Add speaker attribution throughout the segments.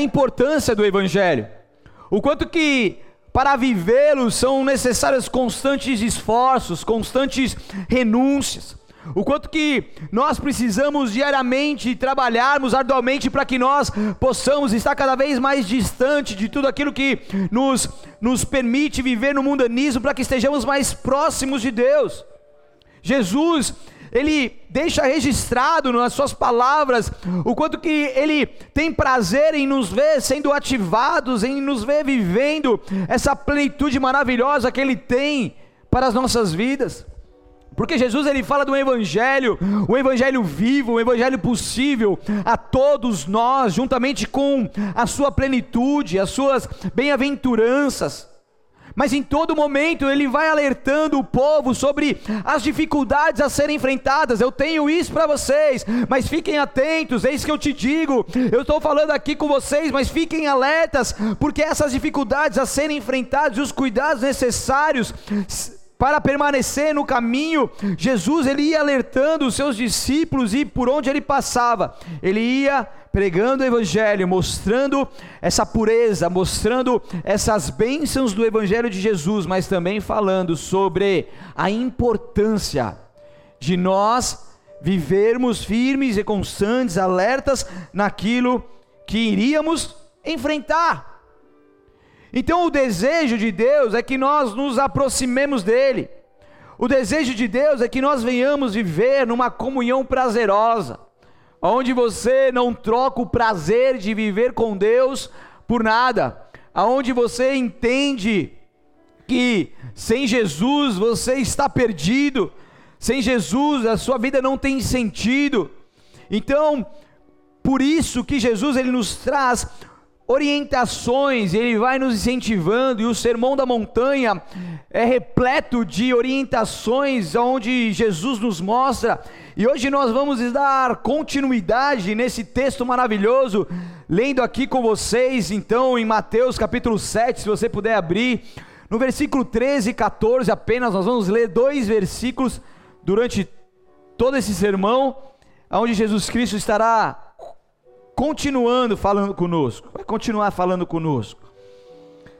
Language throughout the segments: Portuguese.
Speaker 1: a importância do evangelho. O quanto que para vivê-lo são necessários constantes esforços, constantes renúncias. O quanto que nós precisamos diariamente trabalharmos arduamente para que nós possamos estar cada vez mais distante de tudo aquilo que nos, nos permite viver no mundanismo, para que estejamos mais próximos de Deus. Jesus, ele deixa registrado nas suas palavras o quanto que ele tem prazer em nos ver sendo ativados, em nos ver vivendo essa plenitude maravilhosa que ele tem para as nossas vidas. Porque Jesus ele fala do evangelho, o evangelho vivo, o evangelho possível a todos nós, juntamente com a sua plenitude, as suas bem-aventuranças. Mas em todo momento ele vai alertando o povo sobre as dificuldades a serem enfrentadas. Eu tenho isso para vocês, mas fiquem atentos, é isso que eu te digo. Eu estou falando aqui com vocês, mas fiquem alertas, porque essas dificuldades a serem enfrentadas e os cuidados necessários para permanecer no caminho, Jesus ele ia alertando os seus discípulos e por onde ele passava, ele ia pregando o evangelho, mostrando essa pureza, mostrando essas bênçãos do evangelho de Jesus, mas também falando sobre a importância de nós vivermos firmes e constantes, alertas naquilo que iríamos enfrentar. Então o desejo de Deus é que nós nos aproximemos dele. O desejo de Deus é que nós venhamos viver numa comunhão prazerosa, onde você não troca o prazer de viver com Deus por nada, aonde você entende que sem Jesus você está perdido, sem Jesus a sua vida não tem sentido. Então, por isso que Jesus ele nos traz orientações, ele vai nos incentivando, e o Sermão da Montanha é repleto de orientações, onde Jesus nos mostra, e hoje nós vamos dar continuidade nesse texto maravilhoso, lendo aqui com vocês, então, em Mateus capítulo 7, se você puder abrir, no versículo 13 e 14 apenas, nós vamos ler dois versículos durante todo esse sermão, onde Jesus Cristo estará continuando falando conosco, vai continuar falando conosco.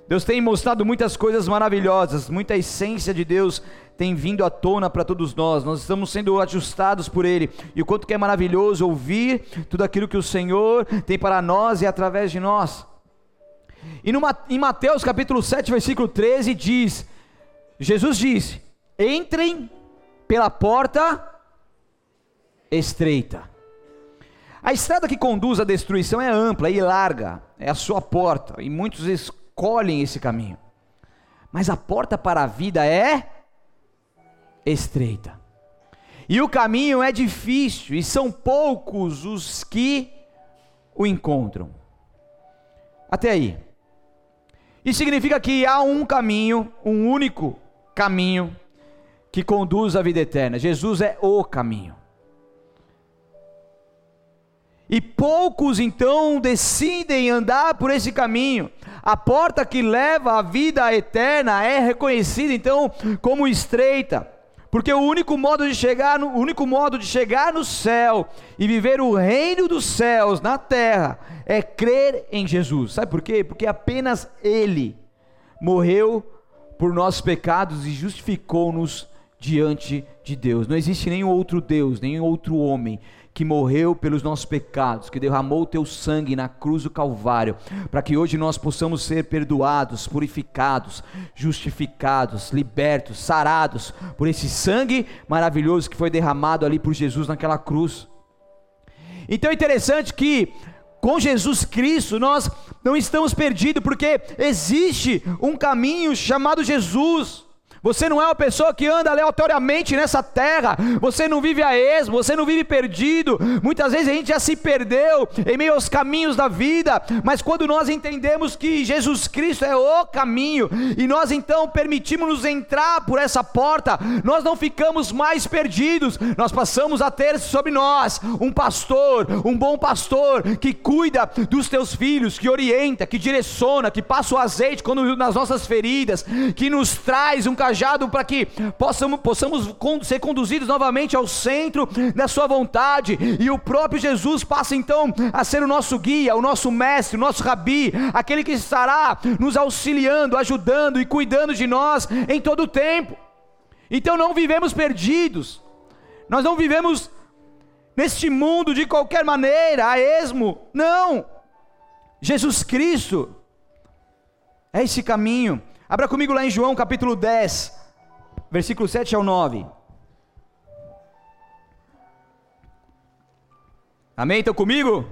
Speaker 1: Deus tem mostrado muitas coisas maravilhosas, muita essência de Deus tem vindo à tona para todos nós. Nós estamos sendo ajustados por Ele. E o quanto que é maravilhoso ouvir tudo aquilo que o Senhor tem para nós e através de nós. E em Mateus capítulo 7, versículo 13, diz: Jesus disse: Entrem pela porta estreita. A estrada que conduz à destruição é ampla e larga, é a sua porta, e muitos escolhem esse caminho. Mas a porta para a vida é estreita. E o caminho é difícil, e são poucos os que o encontram. Até aí. Isso significa que há um caminho, um único caminho, que conduz à vida eterna. Jesus é o caminho. E poucos então decidem andar por esse caminho. A porta que leva à vida eterna é reconhecida então como estreita, porque o único modo de chegar no, único modo de chegar no céu e viver o reino dos céus na terra é crer em Jesus. Sabe por quê? Porque apenas ele morreu por nossos pecados e justificou-nos diante de Deus. Não existe nenhum outro Deus, nenhum outro homem que morreu pelos nossos pecados, que derramou o teu sangue na cruz do Calvário, para que hoje nós possamos ser perdoados, purificados, justificados, libertos, sarados por esse sangue maravilhoso que foi derramado ali por Jesus naquela cruz. Então é interessante que com Jesus Cristo nós não estamos perdidos, porque existe um caminho chamado Jesus. Você não é uma pessoa que anda aleatoriamente nessa terra. Você não vive a esmo, você não vive perdido. Muitas vezes a gente já se perdeu em meio aos caminhos da vida, mas quando nós entendemos que Jesus Cristo é o caminho e nós então permitimos-nos entrar por essa porta, nós não ficamos mais perdidos. Nós passamos a ter sobre nós um pastor, um bom pastor que cuida dos teus filhos, que orienta, que direciona, que passa o azeite quando nas nossas feridas, que nos traz um cajado cajado para que possamos, possamos ser conduzidos novamente ao centro da Sua vontade, e o próprio Jesus passa então a ser o nosso guia, o nosso mestre, o nosso rabi, aquele que estará nos auxiliando, ajudando e cuidando de nós em todo o tempo. Então não vivemos perdidos, nós não vivemos neste mundo de qualquer maneira, a esmo, não. Jesus Cristo é esse caminho. Abra comigo lá em João capítulo 10, versículo 7 ao 9. Amém? Estão comigo?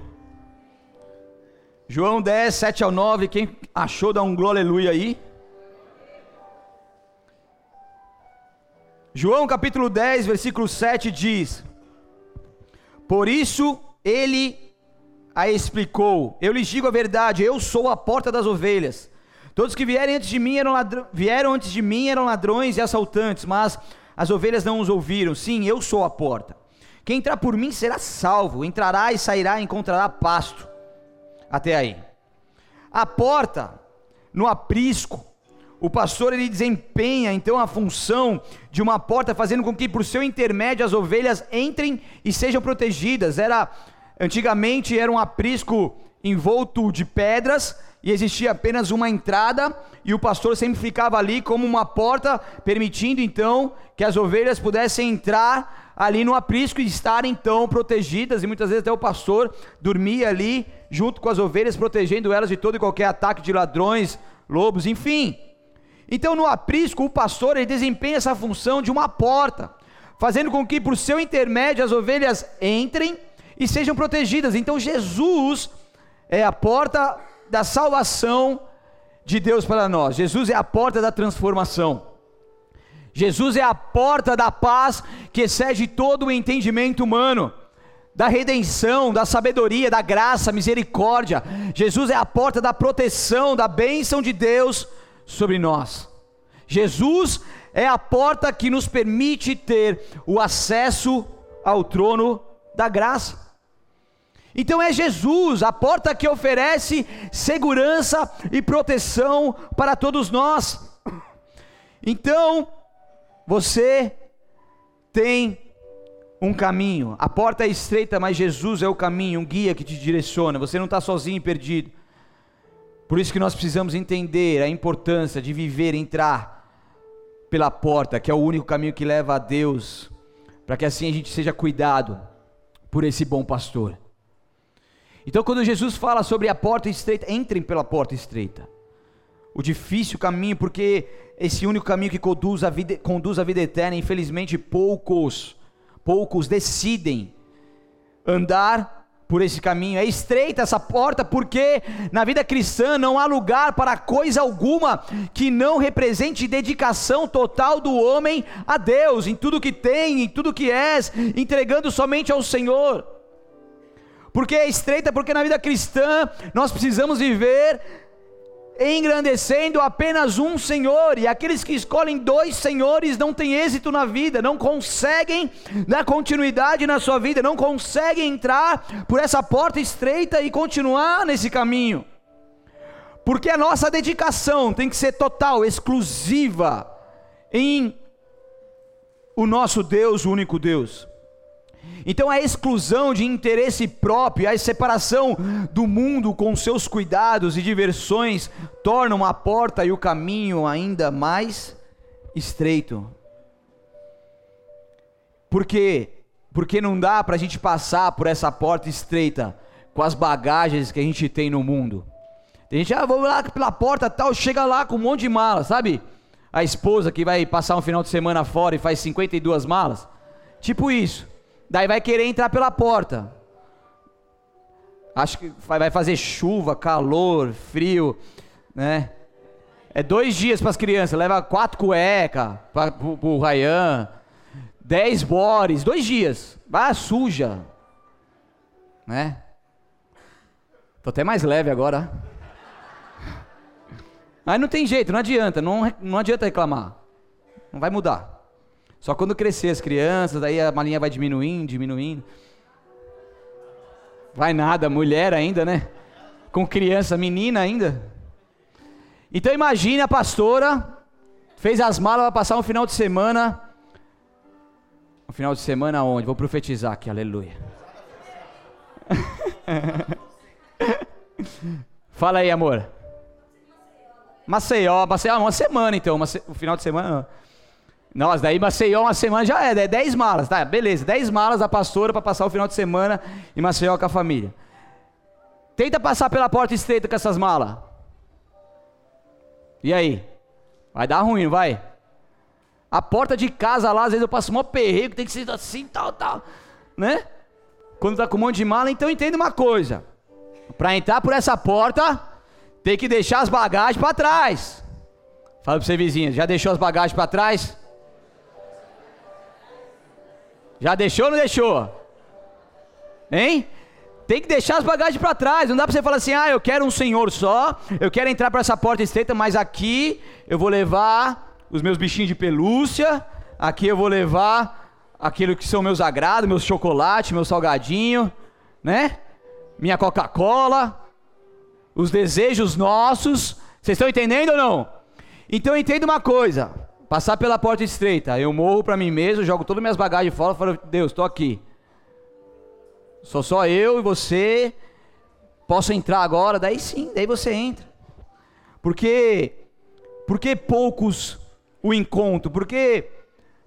Speaker 1: João 10, 7 ao 9. Quem achou, dá um glória aleluia aí. João capítulo 10, versículo 7 diz: Por isso ele a explicou: Eu lhes digo a verdade, eu sou a porta das ovelhas. Todos que antes de mim eram vieram antes de mim eram ladrões e assaltantes, mas as ovelhas não os ouviram. Sim, eu sou a porta. Quem entrar por mim será salvo, entrará e sairá e encontrará pasto. Até aí. A porta no aprisco o pastor ele desempenha então a função de uma porta, fazendo com que por seu intermédio as ovelhas entrem e sejam protegidas. Era antigamente era um aprisco envolto de pedras e existia apenas uma entrada e o pastor sempre ficava ali como uma porta, permitindo então que as ovelhas pudessem entrar ali no aprisco e estar então protegidas e muitas vezes até o pastor dormia ali junto com as ovelhas protegendo elas de todo e qualquer ataque de ladrões, lobos, enfim. Então, no aprisco, o pastor ele desempenha essa função de uma porta, fazendo com que por seu intermédio as ovelhas entrem e sejam protegidas. Então, Jesus é a porta da salvação de Deus para nós. Jesus é a porta da transformação. Jesus é a porta da paz que excede todo o entendimento humano, da redenção, da sabedoria, da graça, misericórdia. Jesus é a porta da proteção, da bênção de Deus sobre nós. Jesus é a porta que nos permite ter o acesso ao trono da graça. Então é Jesus, a porta que oferece segurança e proteção para todos nós. Então, você tem um caminho, a porta é estreita, mas Jesus é o caminho, um guia que te direciona. Você não está sozinho e perdido. Por isso que nós precisamos entender a importância de viver, entrar pela porta, que é o único caminho que leva a Deus, para que assim a gente seja cuidado por esse bom pastor. Então, quando Jesus fala sobre a porta estreita, entrem pela porta estreita. O difícil caminho, porque esse único caminho que conduz a vida, conduz a vida eterna, infelizmente poucos, poucos decidem andar por esse caminho. É estreita essa porta porque na vida cristã não há lugar para coisa alguma que não represente dedicação total do homem a Deus, em tudo que tem, em tudo que és, entregando somente ao Senhor. Porque é estreita porque na vida cristã nós precisamos viver engrandecendo apenas um Senhor, e aqueles que escolhem dois senhores não têm êxito na vida, não conseguem dar continuidade na sua vida, não conseguem entrar por essa porta estreita e continuar nesse caminho. Porque a nossa dedicação tem que ser total, exclusiva em o nosso Deus, o único Deus. Então a exclusão de interesse próprio, a separação do mundo com seus cuidados e diversões tornam a porta e o caminho ainda mais estreito. Por quê? Porque não dá para a gente passar por essa porta estreita com as bagagens que a gente tem no mundo. Tem gente, ah, vou lá pela porta tal, chega lá com um monte de malas, sabe? A esposa que vai passar um final de semana fora e faz 52 malas. Tipo isso. Daí vai querer entrar pela porta. Acho que vai fazer chuva, calor, frio, né? É dois dias para as crianças, leva quatro cuecas para o Rayan, dez bores, dois dias. Vai suja, né? Tô até mais leve agora. Mas não tem jeito, não adianta, não, não adianta reclamar. Não vai mudar. Só quando crescer as crianças, daí a malinha vai diminuindo, diminuindo. Vai nada, mulher ainda, né? Com criança, menina ainda. Então imagine a pastora Fez as malas, vai passar um final de semana. Um final de semana onde? Vou profetizar aqui, aleluia. Fala aí, amor. Maceió, Maceió, uma semana então, uma se... o final de semana. Nossa, daí Maceió uma semana já é, é 10 malas, tá? Beleza, 10 malas da pastora para passar o final de semana em Maceió com a família. Tenta passar pela porta estreita com essas malas. E aí? Vai dar ruim, vai? A porta de casa lá, às vezes eu passo um perrego, tem que ser assim, tal, tal, né? Quando tá com um monte de mala, então entenda uma coisa. Para entrar por essa porta, tem que deixar as bagagens para trás. Fala para você vizinho, já deixou as bagagens para trás? Já deixou ou não deixou? Hein? Tem que deixar as bagagens para trás. Não dá para você falar assim: "Ah, eu quero um senhor só, eu quero entrar para essa porta estreita, mas aqui eu vou levar os meus bichinhos de pelúcia, aqui eu vou levar aquilo que são meus agrados, meus chocolates, meu salgadinho, né? Minha Coca-Cola, os desejos nossos. Vocês estão entendendo ou não? Então entenda uma coisa: passar pela porta estreita, eu morro para mim mesmo, jogo todas as minhas bagagens fora, falo, Deus, estou aqui. Sou só eu e você. Posso entrar agora? Daí sim, daí você entra. Porque porque poucos o encontro? Porque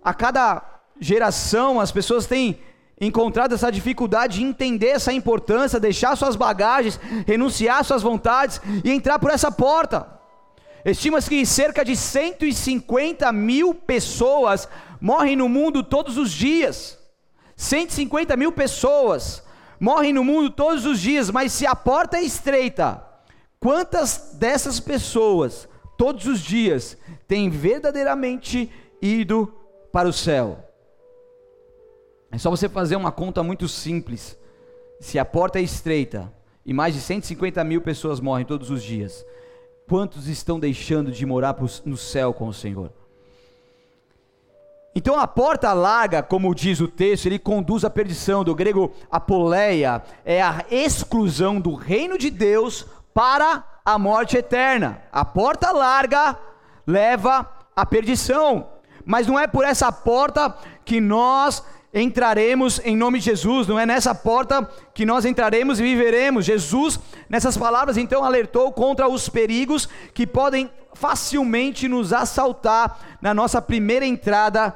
Speaker 1: a cada geração as pessoas têm encontrado essa dificuldade de entender essa importância, deixar suas bagagens, renunciar suas vontades e entrar por essa porta. Estima-se que cerca de 150 mil pessoas morrem no mundo todos os dias. 150 mil pessoas morrem no mundo todos os dias, mas se a porta é estreita, quantas dessas pessoas, todos os dias, têm verdadeiramente ido para o céu? É só você fazer uma conta muito simples. Se a porta é estreita e mais de 150 mil pessoas morrem todos os dias, quantos estão deixando de morar no céu com o Senhor? Então a porta larga, como diz o texto, ele conduz à perdição, do grego apoleia, é a exclusão do reino de Deus para a morte eterna. A porta larga leva à perdição, mas não é por essa porta que nós entraremos em nome de Jesus, não é nessa porta que nós entraremos e viveremos. Jesus, nessas palavras, então alertou contra os perigos que podem facilmente nos assaltar na nossa primeira entrada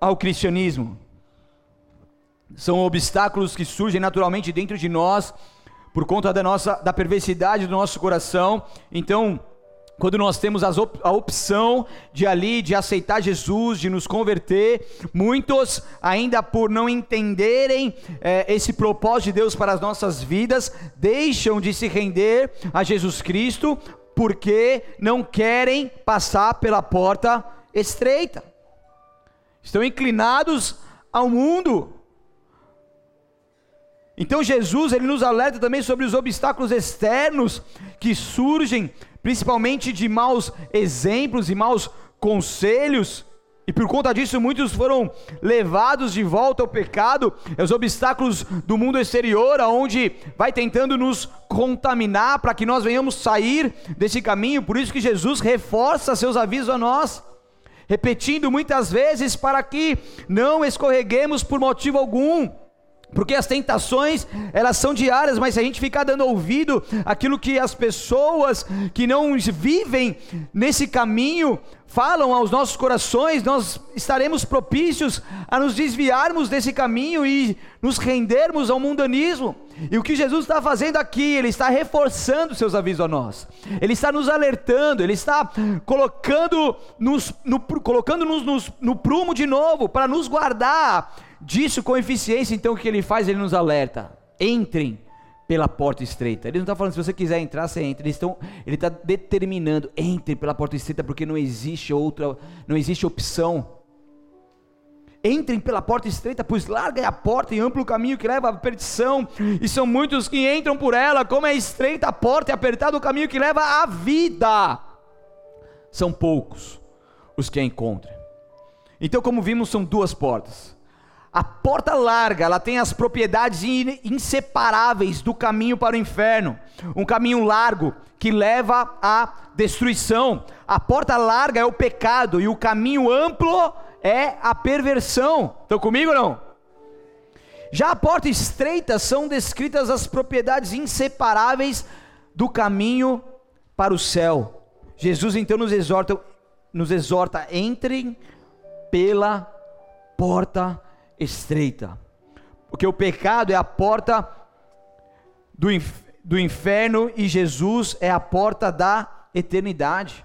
Speaker 1: ao cristianismo. São obstáculos que surgem naturalmente dentro de nós por conta da nossa da perversidade do nosso coração. Então, quando nós temos op a opção de ali, de aceitar Jesus, de nos converter, muitos, ainda por não entenderem é, esse propósito de Deus para as nossas vidas, deixam de se render a Jesus Cristo, porque não querem passar pela porta estreita, estão inclinados ao mundo. Então Jesus ele nos alerta também sobre os obstáculos externos que surgem principalmente de maus exemplos e maus conselhos, e por conta disso muitos foram levados de volta ao pecado, é os obstáculos do mundo exterior, aonde vai tentando nos contaminar para que nós venhamos sair desse caminho. Por isso que Jesus reforça seus avisos a nós, repetindo muitas vezes para que não escorreguemos por motivo algum. Porque as tentações, elas são diárias, mas se a gente ficar dando ouvido aquilo que as pessoas que não vivem nesse caminho falam aos nossos corações, nós estaremos propícios a nos desviarmos desse caminho e nos rendermos ao mundanismo. E o que Jesus está fazendo aqui, Ele está reforçando seus avisos a nós, Ele está nos alertando, Ele está colocando-nos no, colocando -nos no, no prumo de novo, para nos guardar disso com eficiência, então o que ele faz? Ele nos alerta: entrem pela porta estreita. Ele não está falando se você quiser entrar, você entra. Eles ele está determinando: entre pela porta estreita, porque não existe outra, não existe opção. Entrem pela porta estreita, pois larga é a porta e amplo o caminho que leva à perdição, e são muitos que entram por ela, como é estreita a porta e apertado o caminho que leva à vida. São poucos os que a encontram. Então, como vimos, são duas portas. A porta larga, ela tem as propriedades inseparáveis do caminho para o inferno. Um caminho largo que leva à destruição. A porta larga é o pecado e o caminho amplo é a perversão. Estão comigo não? Já a porta estreita são descritas as propriedades inseparáveis do caminho para o céu. Jesus então nos exorta, nos exorta entrem pela porta estreita. Porque o pecado é a porta do, inf do inferno e Jesus é a porta da eternidade.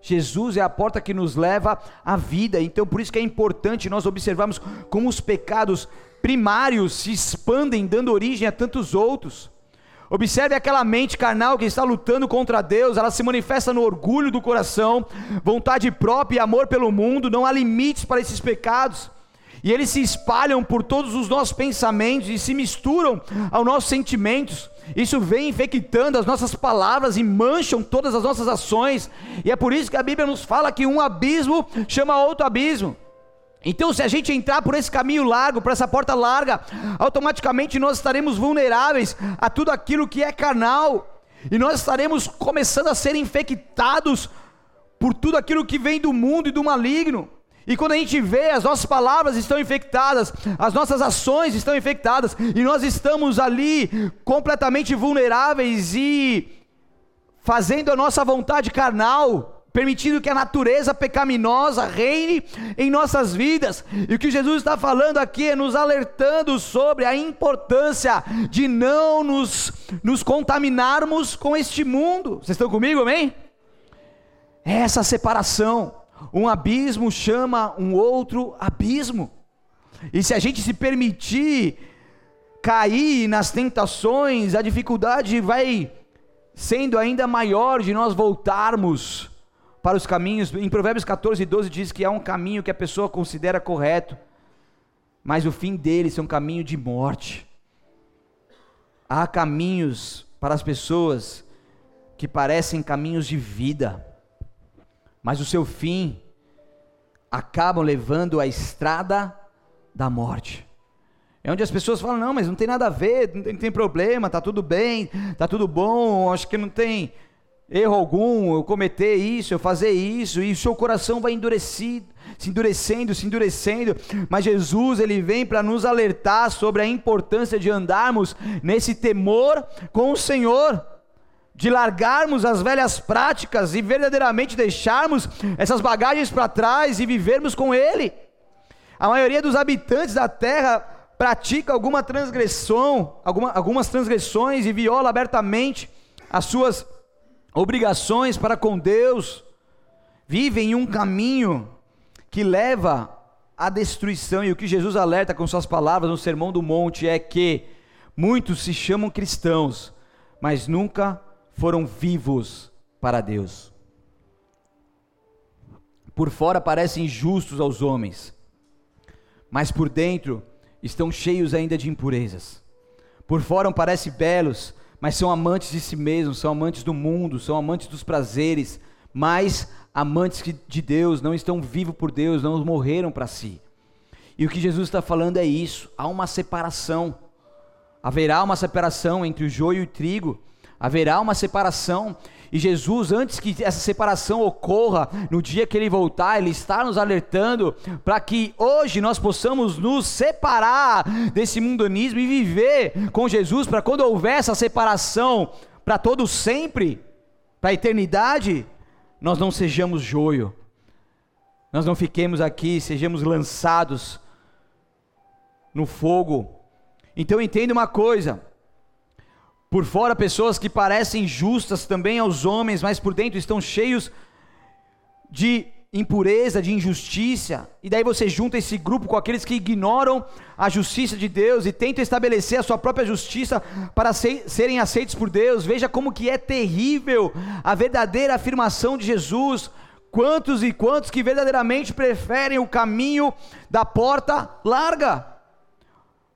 Speaker 1: Jesus é a porta que nos leva à vida. Então, por isso que é importante nós observarmos como os pecados primários se expandem, dando origem a tantos outros. Observe aquela mente carnal que está lutando contra Deus, ela se manifesta no orgulho do coração, vontade própria e amor pelo mundo, não há limites para esses pecados. E eles se espalham por todos os nossos pensamentos e se misturam aos nossos sentimentos. Isso vem infectando as nossas palavras e mancham todas as nossas ações. E é por isso que a Bíblia nos fala que um abismo chama outro abismo. Então, se a gente entrar por esse caminho largo, por essa porta larga, automaticamente nós estaremos vulneráveis a tudo aquilo que é carnal, e nós estaremos começando a ser infectados por tudo aquilo que vem do mundo e do maligno. E quando a gente vê, as nossas palavras estão infectadas, as nossas ações estão infectadas, e nós estamos ali completamente vulneráveis e fazendo a nossa vontade carnal, permitindo que a natureza pecaminosa reine em nossas vidas. E o que Jesus está falando aqui é nos alertando sobre a importância de não nos, nos contaminarmos com este mundo. Vocês estão comigo, amém? Essa separação. Um abismo chama um outro abismo. E se a gente se permitir cair nas tentações, a dificuldade vai sendo ainda maior de nós voltarmos para os caminhos. Em Provérbios 14, 12 diz que há um caminho que a pessoa considera correto, mas o fim dele é um caminho de morte. Há caminhos para as pessoas que parecem caminhos de vida mas o seu fim acabam levando a estrada da morte. É onde as pessoas falam: não, mas não tem nada a ver, não tem, não tem problema, está tudo bem, está tudo bom, acho que não tem erro algum eu cometer isso, eu fazer isso, e o seu coração vai endurecido, se endurecendo, se endurecendo, mas Jesus ele vem para nos alertar sobre a importância de andarmos nesse temor com o Senhor de largarmos as velhas práticas e verdadeiramente deixarmos essas bagagens para trás e vivermos com Ele. A maioria dos habitantes da terra pratica alguma transgressão, alguma, algumas transgressões e viola abertamente as suas obrigações para com Deus, vivem em um caminho que leva à destruição, e o que Jesus alerta com suas palavras no Sermão do Monte é que muitos se chamam cristãos, mas nunca foram vivos para Deus. Por fora parecem justos aos homens, mas por dentro estão cheios ainda de impurezas. Por fora parecem belos, mas são amantes de si mesmos, são amantes do mundo, são amantes dos prazeres, mas amantes de Deus, não estão vivos por Deus, não morreram para si. E o que Jesus está falando é isso: há uma separação, haverá uma separação entre o joio e o trigo, haverá uma separação. E Jesus, antes que essa separação ocorra, no dia que ele voltar, ele está nos alertando para que hoje nós possamos nos separar desse mundanismo e viver com Jesus, para quando houver essa separação para todo sempre, para a eternidade, nós não sejamos joio, nós não fiquemos aqui, sejamos lançados no fogo. Então entenda uma coisa, por fora, pessoas que parecem justas também aos homens, mas por dentro estão cheios de impureza, de injustiça. E daí você junta esse grupo com aqueles que ignoram a justiça de Deus e tentam estabelecer a sua própria justiça para serem aceitos por Deus. Veja como que é terrível a verdadeira afirmação de Jesus. Quantos e quantos que verdadeiramente preferem o caminho da porta larga?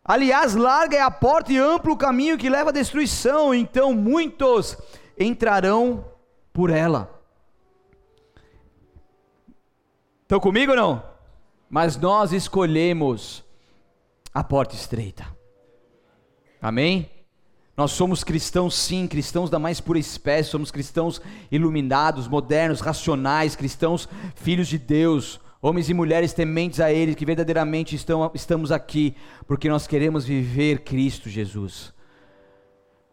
Speaker 1: Aliás, larga é a porta e amplo o caminho que leva à destruição, então muitos entrarão por ela. Estão comigo ou não? Mas nós escolhemos a porta estreita. Amém? Nós somos cristãos, sim, cristãos da mais pura espécie, somos cristãos iluminados, modernos, racionais, cristãos filhos de Deus, homens e mulheres tementes a Ele, que verdadeiramente estão, estamos aqui porque nós queremos viver Cristo Jesus.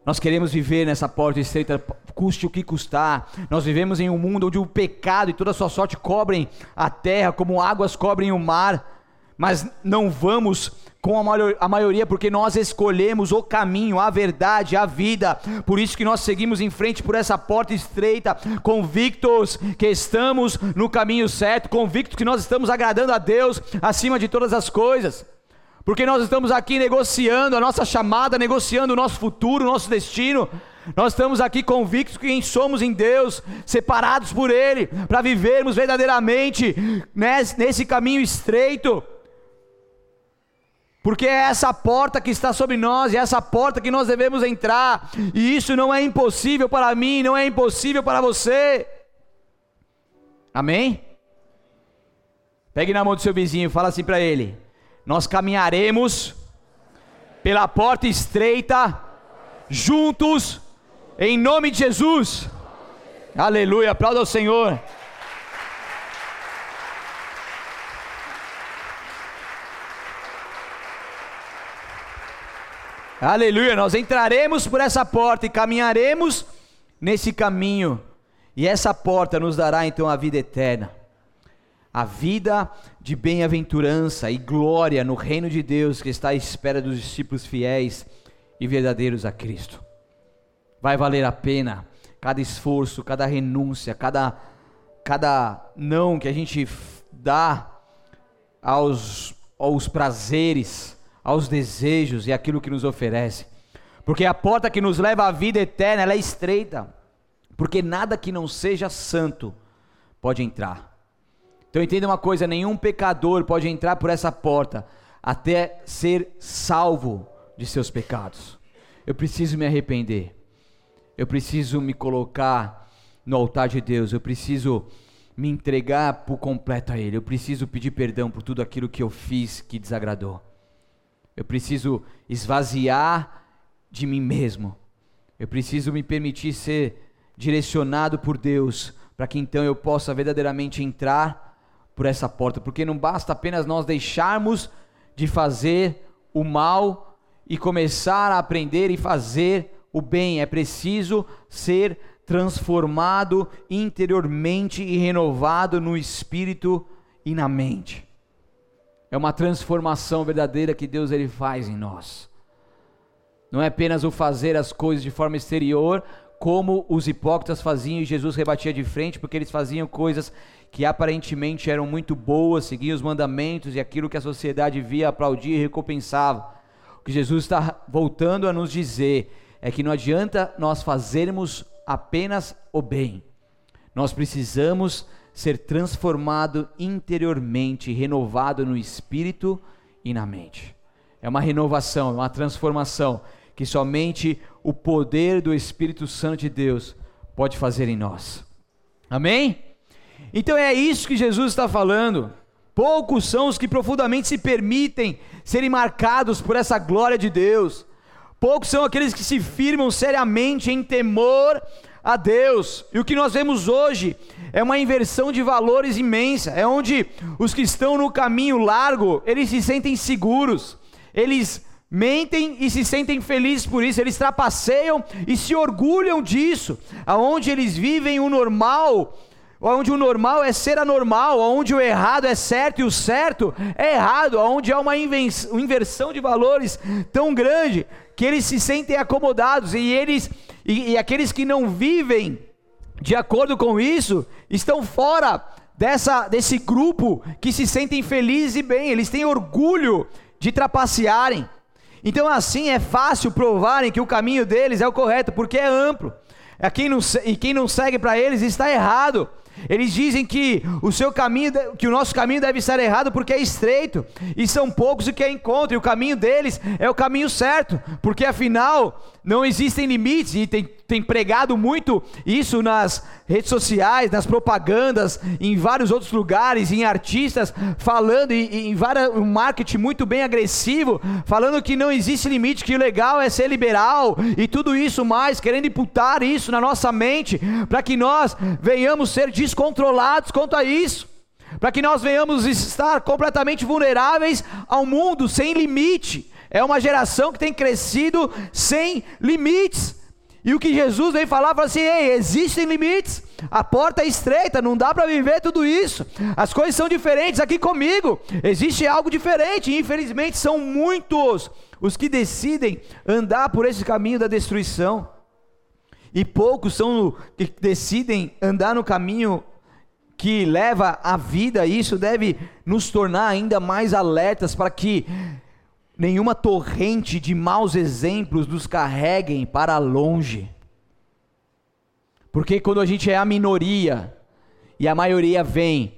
Speaker 1: Nós queremos viver nessa porta estreita, custe o que custar. Nós vivemos em um mundo onde o pecado e toda a sua sorte cobrem a terra, como águas cobrem o mar mas não vamos com a maioria, porque nós escolhemos o caminho, a verdade, a vida. Por isso que nós seguimos em frente por essa porta estreita, convictos que estamos no caminho certo, convictos que nós estamos agradando a Deus acima de todas as coisas. Porque nós estamos aqui negociando a nossa chamada, negociando o nosso futuro, o nosso destino. Nós estamos aqui convictos que somos em Deus, separados por Ele, para vivermos verdadeiramente nesse caminho estreito. Porque é essa porta que está sobre nós, é essa porta que nós devemos entrar, e isso não é impossível para mim, não é impossível para você. Amém? Pegue na mão do seu vizinho e fala assim para ele: Nós caminharemos pela porta estreita, juntos, em nome de Jesus. Aleluia, aplauda o Senhor. Aleluia, nós entraremos por essa porta e caminharemos nesse caminho, e essa porta nos dará então a vida eterna, a vida de bem-aventurança e glória no reino de Deus que está à espera dos discípulos fiéis e verdadeiros a Cristo. Vai valer a pena cada esforço, cada renúncia, cada, cada não que a gente dá aos, aos prazeres aos desejos e aquilo que nos oferece. Porque a porta que nos leva à vida eterna, é estreita. Porque nada que não seja santo pode entrar. Então entenda uma coisa, nenhum pecador pode entrar por essa porta até ser salvo de seus pecados. Eu preciso me arrepender. Eu preciso me colocar no altar de Deus. Eu preciso me entregar por completo a Ele. Eu preciso pedir perdão por tudo aquilo que eu fiz que desagradou. Eu preciso esvaziar de mim mesmo. Eu preciso me permitir ser direcionado por Deus, para que então eu possa verdadeiramente entrar por essa porta, porque não basta apenas nós deixarmos de fazer o mal e começar a aprender e fazer o bem, é preciso ser transformado interiormente e renovado no espírito e na mente. É uma transformação verdadeira que Deus ele faz em nós. Não é apenas o fazer as coisas de forma exterior, como os hipócritas faziam e Jesus rebatia de frente, porque eles faziam coisas que aparentemente eram muito boas, seguiam os mandamentos e aquilo que a sociedade via, aplaudia e recompensava. O que Jesus está voltando a nos dizer é que não adianta nós fazermos apenas o bem, nós precisamos ser transformado interiormente, renovado no espírito e na mente. É uma renovação, é uma transformação que somente o poder do Espírito Santo de Deus pode fazer em nós. Amém? Então é isso que Jesus está falando. Poucos são os que profundamente se permitem serem marcados por essa glória de Deus. Poucos são aqueles que se firmam seriamente em temor a Deus. E o que nós vemos hoje é uma inversão de valores imensa. É onde os que estão no caminho largo, eles se sentem seguros. Eles mentem e se sentem felizes por isso, eles trapaceiam e se orgulham disso. Aonde eles vivem o normal, onde o normal é ser anormal, onde o errado é certo e o certo é errado, onde há uma inversão de valores tão grande que eles se sentem acomodados e eles e, e aqueles que não vivem de acordo com isso estão fora dessa desse grupo que se sentem felizes e bem, eles têm orgulho de trapacearem. Então assim é fácil provarem que o caminho deles é o correto, porque é amplo. É quem não, e quem não segue para eles está errado. Eles dizem que o seu caminho, que o nosso caminho deve estar errado porque é estreito, e são poucos o que encontram, e o caminho deles é o caminho certo, porque afinal não existem limites, e tem, tem pregado muito isso nas redes sociais, nas propagandas, em vários outros lugares, em artistas, falando, em, um marketing muito bem agressivo, falando que não existe limite, que o legal é ser liberal, e tudo isso mais, querendo imputar isso na nossa mente, para que nós venhamos ser descontrolados quanto a isso, para que nós venhamos estar completamente vulneráveis ao mundo, sem limite. É uma geração que tem crescido sem limites. E o que Jesus vem falar, fala assim: ei, existem limites, a porta é estreita, não dá para viver tudo isso, as coisas são diferentes aqui comigo, existe algo diferente, e infelizmente são muitos os que decidem andar por esse caminho da destruição, e poucos são que decidem andar no caminho que leva à vida, e isso deve nos tornar ainda mais alertas para que nenhuma torrente de maus exemplos nos carreguem para longe. Porque quando a gente é a minoria e a maioria vem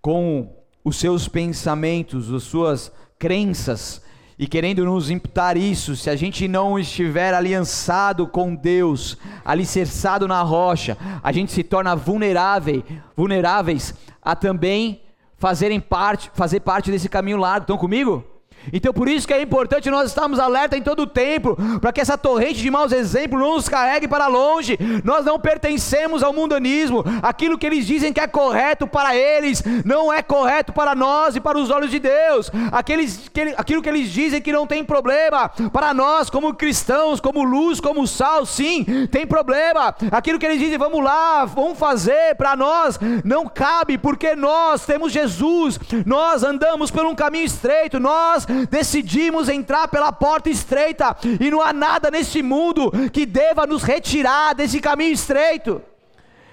Speaker 1: com os seus pensamentos, as suas crenças e querendo nos imputar isso, se a gente não estiver aliançado com Deus, alicerçado na rocha, a gente se torna vulnerável, vulneráveis a também fazerem parte, fazer parte desse caminho largo. Estão comigo? Então por isso que é importante nós estarmos alerta em todo o tempo, para que essa torrente de maus exemplos não nos carregue para longe. Nós não pertencemos ao mundanismo. Aquilo que eles dizem que é correto para eles, não é correto para nós e para os olhos de Deus. Aqueles, que, aquilo que eles dizem que não tem problema, para nós como cristãos, como luz, como sal, sim, tem problema. Aquilo que eles dizem, vamos lá, vamos fazer, para nós não cabe, porque nós temos Jesus, nós andamos por um caminho estreito, nós decidimos entrar pela porta estreita, e não há nada neste mundo que deva nos retirar desse caminho estreito.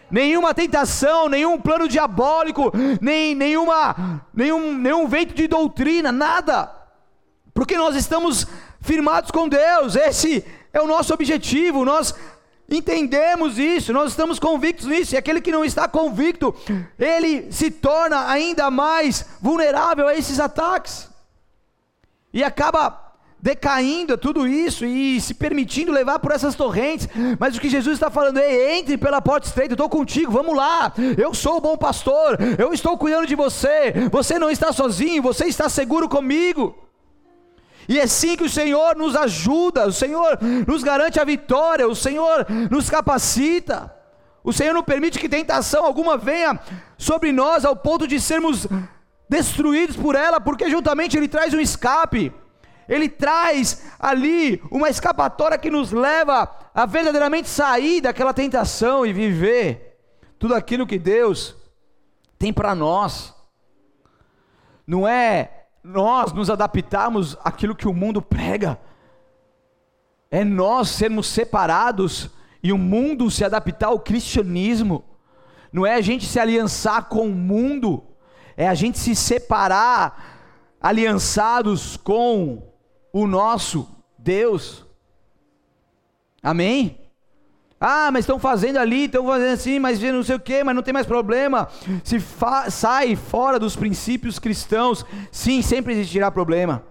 Speaker 1: Nenhuma tentação, nenhum plano diabólico, nem nenhuma, nenhum, nenhum vento de doutrina, nada, porque nós estamos firmados com Deus, esse é o nosso objetivo, nós entendemos isso, nós estamos convictos nisso, e aquele que não está convicto, ele se torna ainda mais vulnerável a esses ataques e acaba decaindo tudo isso e se permitindo levar por essas torrentes. Mas o que Jesus está falando é: entre pela porta estreita, eu estou contigo, vamos lá. Eu sou o bom pastor, eu estou cuidando de você. Você não está sozinho, você está seguro comigo. E é assim que o Senhor nos ajuda, o Senhor nos garante a vitória, o Senhor nos capacita. O Senhor não permite que tentação alguma venha sobre nós ao ponto de sermos destruídos por ela, porque juntamente ele traz um escape. Ele traz ali uma escapatória que nos leva a verdadeiramente sair daquela tentação e viver tudo aquilo que Deus tem para nós. Não é nós nos adaptarmos àquilo que o mundo prega, é nós sermos separados e o mundo se adaptar ao cristianismo. Não é a gente se aliançar com o mundo é a gente se separar, aliançados com o nosso Deus. Amém? Ah, mas estão fazendo ali, estão fazendo assim, mas não sei o que, mas não tem mais problema. Se sai fora dos princípios cristãos, sim, sempre existirá problema.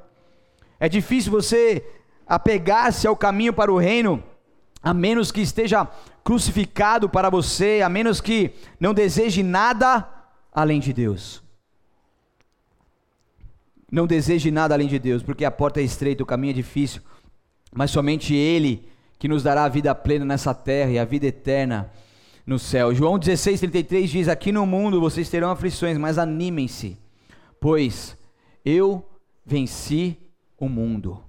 Speaker 1: É difícil você apegar-se ao caminho para o reino, a menos que esteja crucificado para você, a menos que não deseje nada além de Deus. Não deseje nada além de Deus, porque a porta é estreita, o caminho é difícil, mas somente Ele que nos dará a vida plena nessa terra e a vida eterna no céu. João 16, 33 diz: Aqui no mundo vocês terão aflições, mas animem-se, pois eu venci o mundo.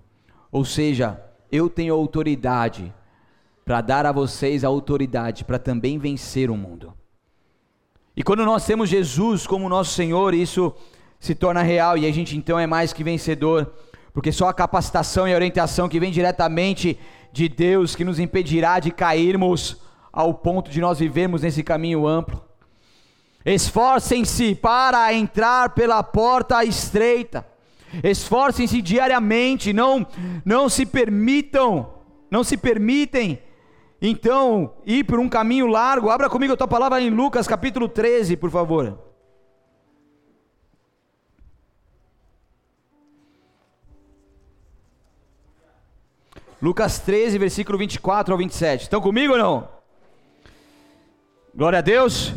Speaker 1: Ou seja, eu tenho autoridade para dar a vocês a autoridade para também vencer o mundo. E quando nós temos Jesus como nosso Senhor, isso se torna real e a gente então é mais que vencedor, porque só a capacitação e a orientação que vem diretamente de Deus que nos impedirá de cairmos ao ponto de nós vivermos nesse caminho amplo. Esforcem-se para entrar pela porta estreita. Esforcem-se diariamente, não não se permitam, não se permitem então ir por um caminho largo. Abra comigo a tua palavra em Lucas capítulo 13, por favor. Lucas 13, versículo 24 ao 27. Estão comigo ou não? Glória a Deus.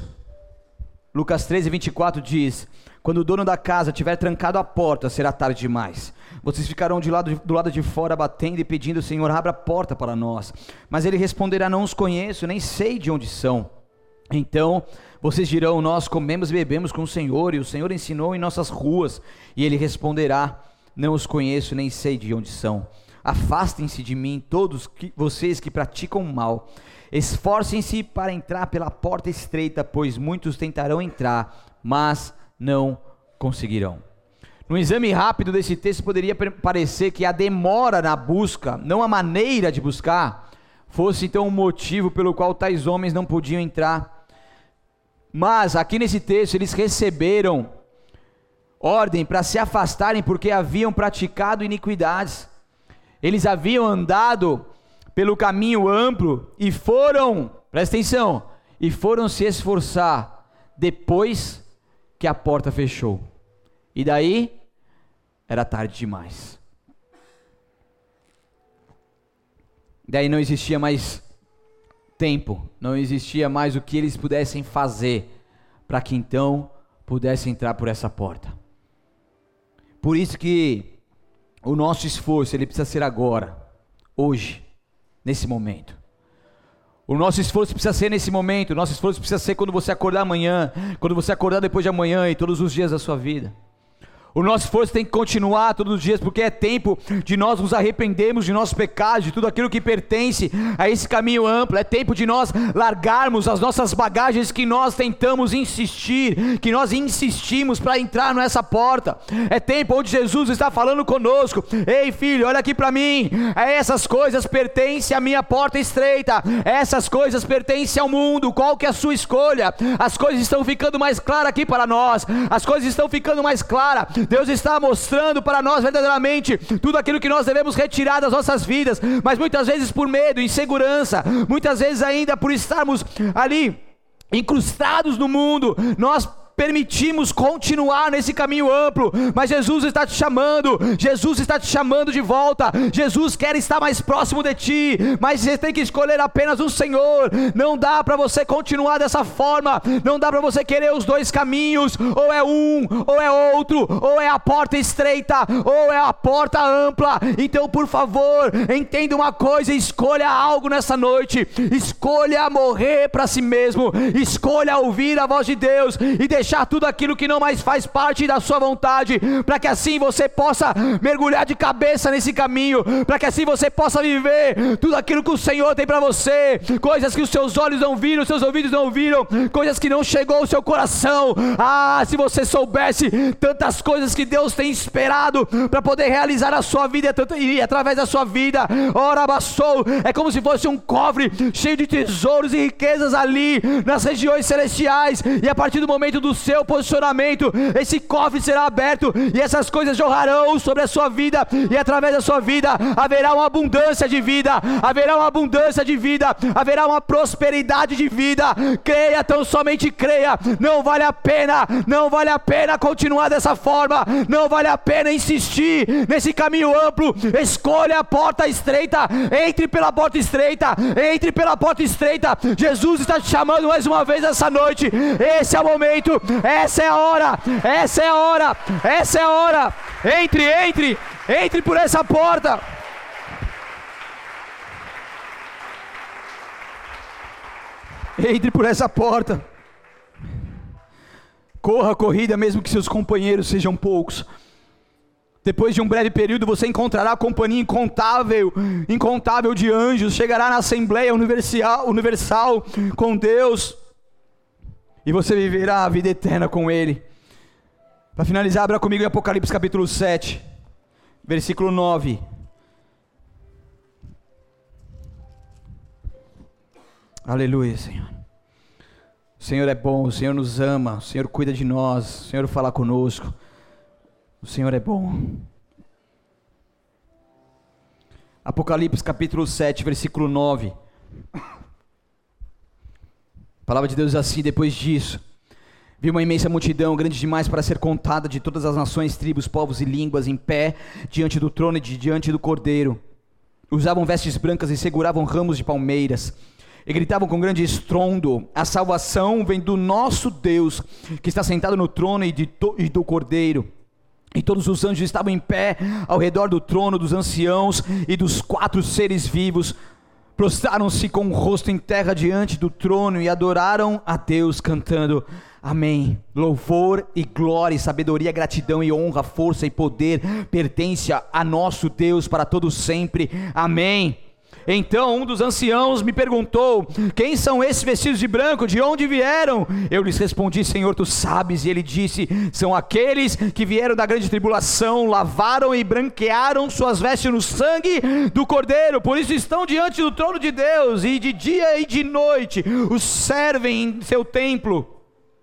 Speaker 1: Lucas 13, 24 diz: Quando o dono da casa tiver trancado a porta, será tarde demais. Vocês ficarão de lado, do lado de fora batendo e pedindo: Senhor, abra a porta para nós. Mas ele responderá: Não os conheço, nem sei de onde são. Então vocês dirão: Nós comemos e bebemos com o Senhor, e o Senhor ensinou em nossas ruas. E ele responderá: Não os conheço, nem sei de onde são. Afastem-se de mim, todos que, vocês que praticam mal. Esforcem-se para entrar pela porta estreita, pois muitos tentarão entrar, mas não conseguirão. No exame rápido desse texto, poderia parecer que a demora na busca, não a maneira de buscar, fosse então o um motivo pelo qual tais homens não podiam entrar. Mas aqui nesse texto, eles receberam ordem para se afastarem porque haviam praticado iniquidades. Eles haviam andado pelo caminho amplo e foram, presta atenção, e foram se esforçar depois que a porta fechou. E daí era tarde demais. Daí não existia mais tempo, não existia mais o que eles pudessem fazer para que então pudessem entrar por essa porta. Por isso que o nosso esforço ele precisa ser agora, hoje, nesse momento. O nosso esforço precisa ser nesse momento, o nosso esforço precisa ser quando você acordar amanhã, quando você acordar depois de amanhã e todos os dias da sua vida. O nosso esforço tem que continuar todos os dias, porque é tempo de nós nos arrependermos de nossos pecados, de tudo aquilo que pertence a esse caminho amplo. É tempo de nós largarmos as nossas bagagens que nós tentamos insistir, que nós insistimos para entrar nessa porta. É tempo onde Jesus está falando conosco: Ei, filho, olha aqui para mim. Essas coisas pertencem à minha porta estreita. Essas coisas pertencem ao mundo. Qual que é a sua escolha? As coisas estão ficando mais claras aqui para nós. As coisas estão ficando mais claras. Deus está mostrando para nós verdadeiramente tudo aquilo que nós devemos retirar das nossas vidas, mas muitas vezes por medo, insegurança, muitas vezes ainda por estarmos ali incrustados no mundo, nós permitimos continuar nesse caminho amplo, mas Jesus está te chamando, Jesus está te chamando de volta, Jesus quer estar mais próximo de ti, mas você tem que escolher apenas o Senhor, não dá para você continuar dessa forma, não dá para você querer os dois caminhos, ou é um, ou é outro, ou é a porta estreita, ou é a porta ampla, então por favor, entenda uma coisa, escolha algo nessa noite, escolha morrer para si mesmo, escolha ouvir a voz de Deus e deixar deixar tudo aquilo que não mais faz parte da sua vontade, para que assim você possa mergulhar de cabeça nesse caminho, para que assim você possa viver tudo aquilo que o Senhor tem para você, coisas que os seus olhos não viram, os seus ouvidos não viram, coisas que não chegou ao seu coração. Ah, se você soubesse tantas coisas que Deus tem esperado para poder realizar a sua vida e através da sua vida. Ora, passou, é como se fosse um cofre cheio de tesouros e riquezas ali nas regiões celestiais, e a partir do momento do seu posicionamento, esse cofre será aberto e essas coisas jorrarão sobre a sua vida, e através da sua vida haverá uma abundância de vida, haverá uma abundância de vida, haverá uma prosperidade de vida. Creia, tão somente creia. Não vale a pena, não vale a pena continuar dessa forma, não vale a pena insistir nesse caminho amplo. Escolha a porta estreita, entre pela porta estreita, entre pela porta estreita. Jesus está te chamando mais uma vez essa noite. Esse é o momento essa é a hora, essa é a hora, essa é a hora. Entre, entre, entre por essa porta. Entre por essa porta. Corra a corrida, mesmo que seus companheiros sejam poucos. Depois de um breve período, você encontrará a companhia incontável, incontável de anjos. Chegará na Assembleia Universal, universal com Deus e você viverá a vida eterna com Ele. Para finalizar, abra comigo em Apocalipse capítulo 7, versículo 9. Aleluia, Senhor. O Senhor é bom, o Senhor nos ama, o Senhor cuida de nós, o Senhor fala conosco. O Senhor é bom. Apocalipse capítulo 7, versículo 9. Palavra de Deus diz assim: depois disso, vi uma imensa multidão, grande demais para ser contada, de todas as nações, tribos, povos e línguas, em pé diante do trono e diante do cordeiro. Usavam vestes brancas e seguravam ramos de palmeiras. E gritavam com grande estrondo: A salvação vem do nosso Deus, que está sentado no trono e, e do cordeiro. E todos os anjos estavam em pé ao redor do trono dos anciãos e dos quatro seres vivos prostraram-se com o rosto em terra diante do trono e adoraram a Deus, cantando: Amém. Louvor e glória, sabedoria, gratidão e honra, força e poder pertence a nosso Deus para todo sempre. Amém. Então um dos anciãos me perguntou: Quem são esses vestidos de branco? De onde vieram? Eu lhes respondi: Senhor, tu sabes. E ele disse: São aqueles que vieram da grande tribulação, lavaram e branquearam suas vestes no sangue do Cordeiro. Por isso estão diante do trono de Deus, e de dia e de noite os servem em seu templo.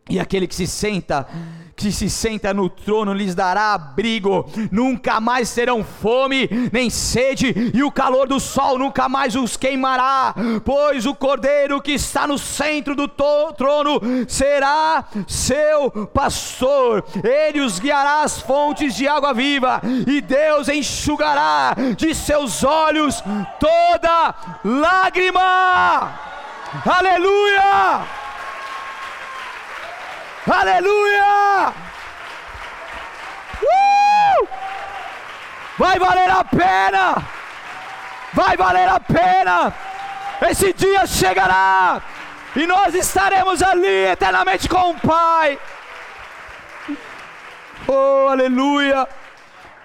Speaker 1: E aquele que se senta que se senta no trono lhes dará abrigo, nunca mais terão fome nem sede, e o calor do sol nunca mais os queimará, pois o cordeiro que está no centro do trono será seu pastor, ele os guiará às fontes de água viva, e Deus enxugará de seus olhos toda lágrima. Aleluia! Aleluia! Uh! Vai valer a pena! Vai valer a pena! Esse dia chegará e nós estaremos ali eternamente com o Pai. Oh, aleluia!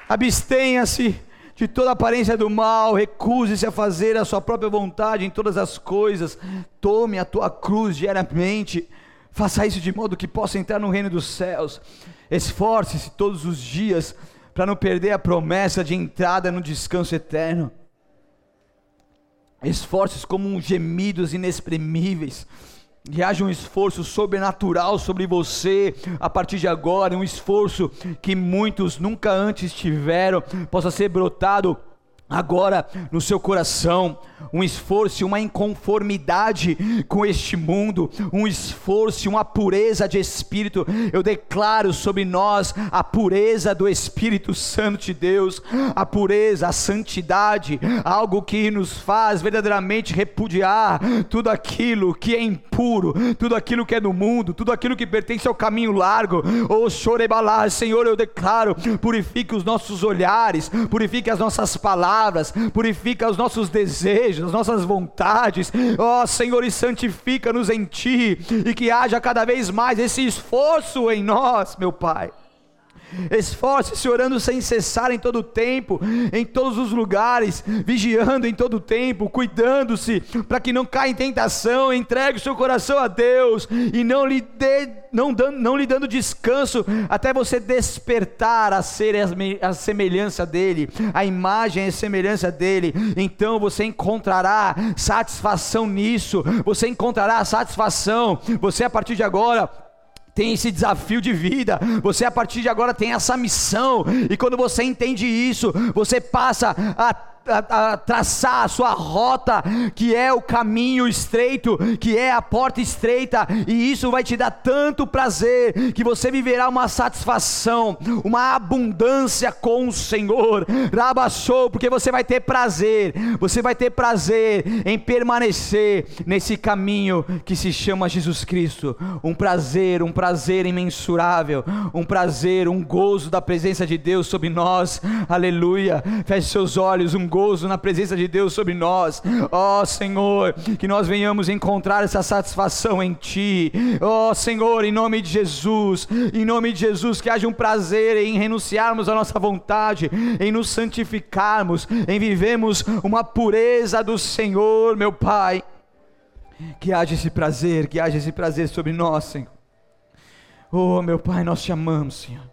Speaker 1: Abstenha-se de toda aparência do mal, recuse-se a fazer a sua própria vontade em todas as coisas, tome a tua cruz diariamente Faça isso de modo que possa entrar no reino dos céus. Esforce-se todos os dias para não perder a promessa de entrada no descanso eterno. Esforços como gemidos inexprimíveis. Que haja um esforço sobrenatural sobre você a partir de agora, um esforço que muitos nunca antes tiveram, possa ser brotado agora no seu coração um esforço, uma inconformidade com este mundo, um esforço, uma pureza de espírito. Eu declaro sobre nós a pureza do Espírito Santo de Deus, a pureza, a santidade, algo que nos faz verdadeiramente repudiar tudo aquilo que é impuro, tudo aquilo que é do mundo, tudo aquilo que pertence ao caminho largo. Oh, chorebalá, Senhor, eu declaro, purifique os nossos olhares, purifique as nossas palavras purifica os nossos desejos, as nossas vontades, ó oh, Senhor, e santifica-nos em Ti, e que haja cada vez mais esse esforço em nós, meu Pai. Esforce-se orando sem cessar em todo o tempo, em todos os lugares, vigiando em todo o tempo, cuidando-se para que não caia em tentação. Entregue o seu coração a Deus e não lhe dê, não, dando, não lhe dando descanso até você despertar a ser a semelhança dele, a imagem e semelhança dele. Então você encontrará satisfação nisso. Você encontrará satisfação. Você a partir de agora tem esse desafio de vida, você a partir de agora tem essa missão, e quando você entende isso, você passa a a, a, traçar a sua rota, que é o caminho estreito, que é a porta estreita, e isso vai te dar tanto prazer, que você viverá uma satisfação, uma abundância com o Senhor, Rabassou, porque você vai ter prazer, você vai ter prazer em permanecer nesse caminho que se chama Jesus Cristo, um prazer, um prazer imensurável, um prazer, um gozo da presença de Deus sobre nós, aleluia, feche seus olhos, um gozo na presença de Deus sobre nós. Ó oh, Senhor, que nós venhamos encontrar essa satisfação em Ti. Ó oh, Senhor, em nome de Jesus, em nome de Jesus, que haja um prazer em renunciarmos à nossa vontade, em nos santificarmos, em vivermos uma pureza do Senhor, meu Pai. Que haja esse prazer, que haja esse prazer sobre nós, Senhor. Oh, meu Pai, nós te amamos, Senhor.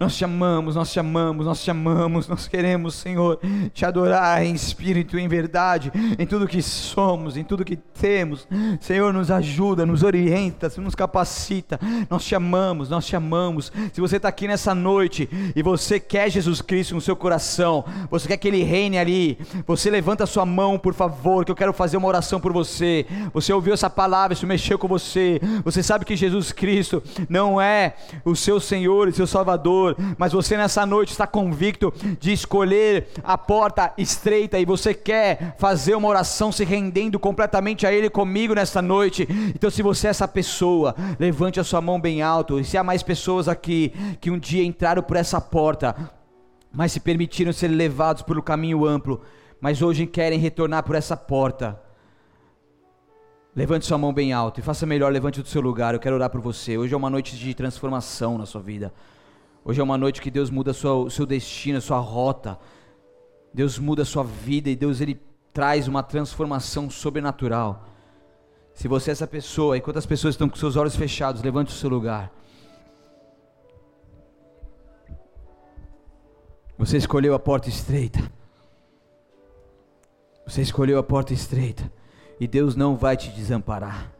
Speaker 1: Nós te amamos, nós te amamos, nós te amamos, nós queremos, Senhor, te adorar em espírito em verdade, em tudo que somos, em tudo que temos. Senhor, nos ajuda, nos orienta, nos capacita. Nós te amamos, nós te amamos. Se você está aqui nessa noite e você quer Jesus Cristo no seu coração, você quer que Ele reine ali, você levanta a sua mão, por favor, que eu quero fazer uma oração por você. Você ouviu essa palavra, isso mexeu com você. Você sabe que Jesus Cristo não é o seu Senhor e seu Salvador mas você nessa noite está convicto de escolher a porta estreita e você quer fazer uma oração se rendendo completamente a Ele comigo nessa noite. Então, se você é essa pessoa, levante a sua mão bem alto. E se há mais pessoas aqui que um dia entraram por essa porta, mas se permitiram ser levados pelo caminho amplo, mas hoje querem retornar por essa porta. Levante sua mão bem alto e faça melhor, levante do seu lugar. Eu quero orar por você. Hoje é uma noite de transformação na sua vida. Hoje é uma noite que Deus muda o seu destino, a sua rota. Deus muda a sua vida e Deus ele traz uma transformação sobrenatural. Se você é essa pessoa, enquanto as pessoas estão com seus olhos fechados, levante o seu lugar. Você escolheu a porta estreita. Você escolheu a porta estreita. E Deus não vai te desamparar.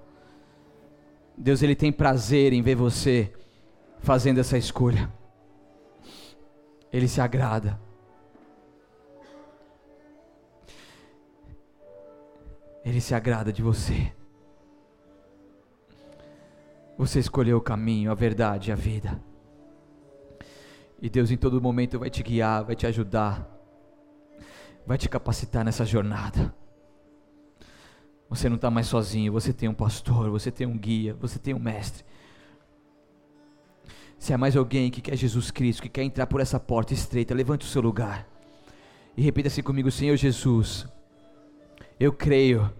Speaker 1: Deus ele tem prazer em ver você fazendo essa escolha. Ele se agrada. Ele se agrada de você. Você escolheu o caminho, a verdade a vida. E Deus em todo momento vai te guiar, vai te ajudar, vai te capacitar nessa jornada. Você não está mais sozinho, você tem um pastor, você tem um guia, você tem um mestre. Se há mais alguém que quer Jesus Cristo, que quer entrar por essa porta estreita, levante o seu lugar e repita assim comigo: Senhor Jesus, eu creio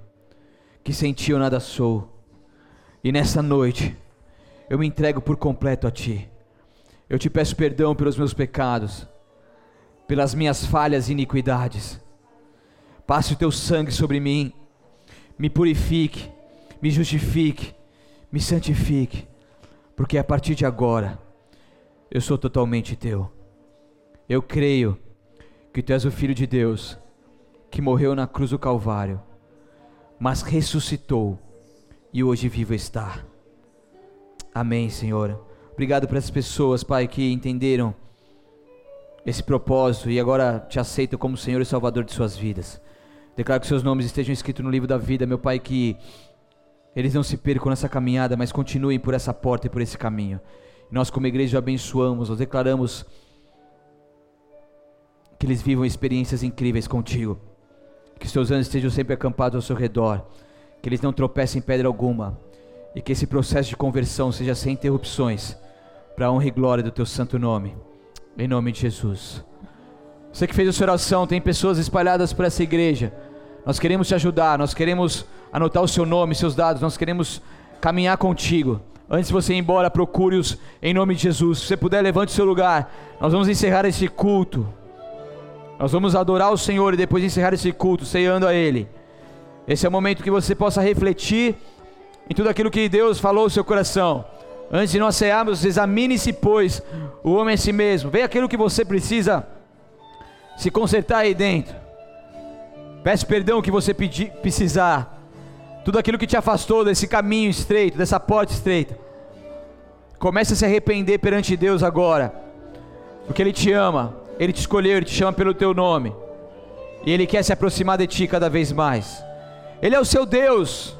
Speaker 1: que sem Ti eu nada sou, e nessa noite eu me entrego por completo a Ti. Eu te peço perdão pelos meus pecados, pelas minhas falhas e iniquidades. Passe o Teu sangue sobre mim, me purifique, me justifique, me santifique, porque a partir de agora eu sou totalmente teu. Eu creio que tu és o Filho de Deus, que morreu na cruz do Calvário, mas ressuscitou e hoje vivo está. Amém, Senhor. Obrigado por essas pessoas, Pai, que entenderam esse propósito e agora te aceitam como Senhor e Salvador de suas vidas. Declaro que seus nomes estejam escritos no livro da vida, meu Pai, que eles não se percam nessa caminhada, mas continuem por essa porta e por esse caminho. Nós, como igreja, abençoamos, nós declaramos que eles vivam experiências incríveis contigo, que os teus anjos estejam sempre acampados ao seu redor, que eles não tropecem em pedra alguma, e que esse processo de conversão seja sem interrupções, para a honra e glória do teu santo nome, em nome de Jesus. Você que fez a sua oração, tem pessoas espalhadas por essa igreja, nós queremos te ajudar, nós queremos anotar o seu nome, seus dados, nós queremos caminhar contigo. Antes de você ir embora, procure-os em nome de Jesus. Se você puder, levante o seu lugar. Nós vamos encerrar esse culto. Nós vamos adorar o Senhor e depois encerrar esse culto, ceando a Ele. Esse é o momento que você possa refletir em tudo aquilo que Deus falou no seu coração. Antes de nós cearmos, examine-se, pois, o homem a si mesmo. Vê aquilo que você precisa se consertar aí dentro. Peça perdão que você pedir, precisar tudo aquilo que te afastou desse caminho estreito, dessa porta estreita. Comece a se arrepender perante Deus agora, porque Ele te ama, Ele te escolheu, Ele te chama pelo teu nome, e Ele quer se aproximar de ti cada vez mais. Ele é o seu Deus,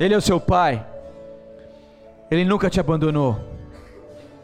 Speaker 1: Ele é o seu Pai, Ele nunca te abandonou.